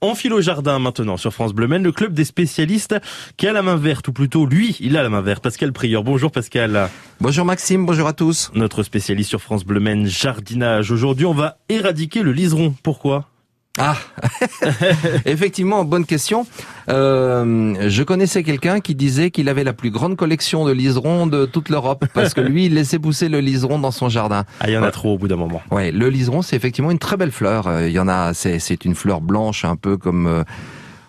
On file au jardin maintenant sur France Bleu le club des spécialistes qui a la main verte, ou plutôt lui, il a la main verte. Pascal Prieur, bonjour Pascal. Bonjour Maxime, bonjour à tous. Notre spécialiste sur France Bleu jardinage. Aujourd'hui, on va éradiquer le liseron. Pourquoi? Ah, effectivement, bonne question. Euh, je connaissais quelqu'un qui disait qu'il avait la plus grande collection de liserons de toute l'Europe parce que lui, il laissait pousser le liseron dans son jardin. Ah, il y en a trop au bout d'un moment. Ouais, le liseron, c'est effectivement une très belle fleur. Euh, il y en a, c'est une fleur blanche, un peu comme euh,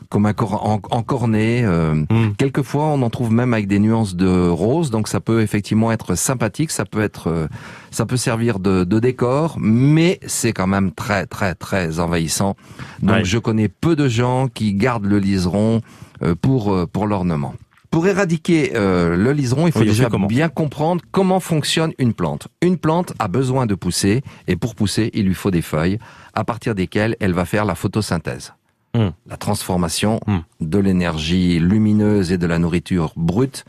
comme un cor en, cornet. Euh, hmm. Quelquefois, on en trouve même avec des nuances de rose, donc ça peut effectivement être sympathique, ça peut être, euh, ça peut servir de, de décor, mais c'est quand même très très très envahissant. Donc je connais peu de gens qui gardent le liseron euh, pour pour l'ornement. Pour éradiquer le liseron, il faut déjà bien comprendre comment fonctionne une plante. Une plante a besoin de pousser, et pour pousser, il lui faut des feuilles, à partir desquelles elle va faire la photosynthèse. Hmm. La transformation hmm. de l'énergie lumineuse et de la nourriture brute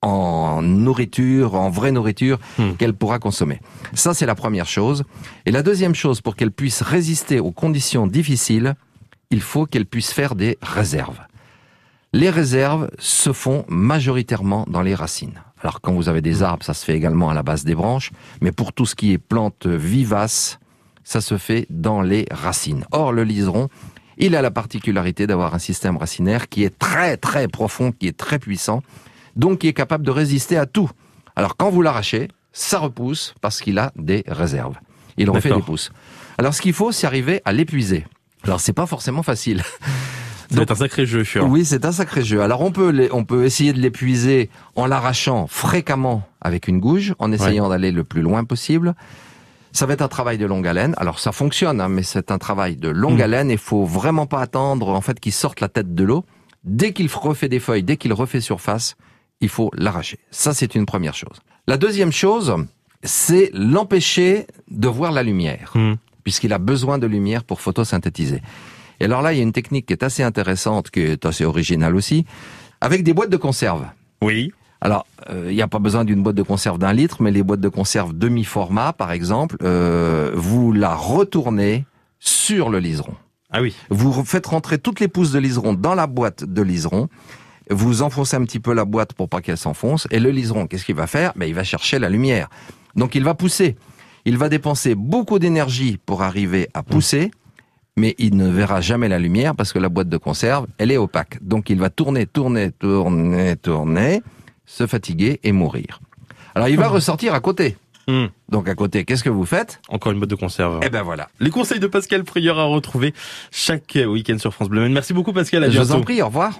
en nourriture, en vraie nourriture hmm. qu'elle pourra consommer. Ça, c'est la première chose. Et la deuxième chose, pour qu'elle puisse résister aux conditions difficiles, il faut qu'elle puisse faire des réserves. Les réserves se font majoritairement dans les racines. Alors quand vous avez des arbres, ça se fait également à la base des branches, mais pour tout ce qui est plantes vivaces, ça se fait dans les racines. Or, le liseron, il a la particularité d'avoir un système racinaire qui est très très profond, qui est très puissant, donc qui est capable de résister à tout. Alors quand vous l'arrachez, ça repousse parce qu'il a des réserves. Il refait des pousses. Alors ce qu'il faut, c'est arriver à l'épuiser. Alors c'est pas forcément facile. C'est un sacré jeu, sûr. Oui, c'est un sacré jeu. Alors on peut on peut essayer de l'épuiser en l'arrachant fréquemment avec une gouge, en essayant d'aller le plus loin possible. Ça va être un travail de longue haleine. Alors ça fonctionne, hein, mais c'est un travail de longue mm. haleine. Il faut vraiment pas attendre en fait qu'il sorte la tête de l'eau. Dès qu'il refait des feuilles, dès qu'il refait surface, il faut l'arracher. Ça c'est une première chose. La deuxième chose, c'est l'empêcher de voir la lumière, mm. puisqu'il a besoin de lumière pour photosynthétiser. Et alors là, il y a une technique qui est assez intéressante, qui est assez originale aussi, avec des boîtes de conserve. Oui. Alors, il euh, n'y a pas besoin d'une boîte de conserve d'un litre, mais les boîtes de conserve demi-format, par exemple, euh, vous la retournez sur le liseron. Ah oui. Vous faites rentrer toutes les pousses de liseron dans la boîte de liseron. Vous enfoncez un petit peu la boîte pour pas qu'elle s'enfonce. Et le liseron, qu'est-ce qu'il va faire? Ben, Il va chercher la lumière. Donc il va pousser. Il va dépenser beaucoup d'énergie pour arriver à pousser, mais il ne verra jamais la lumière parce que la boîte de conserve, elle est opaque. Donc il va tourner, tourner, tourner, tourner se fatiguer et mourir. Alors il va ressortir à côté. Hmm. Donc à côté, qu'est-ce que vous faites? Encore une boîte de conserve. Eh ben voilà. Les conseils de Pascal Prieur à retrouver chaque week-end sur France Bleu. Merci beaucoup Pascal, à Je vous en prie, au revoir.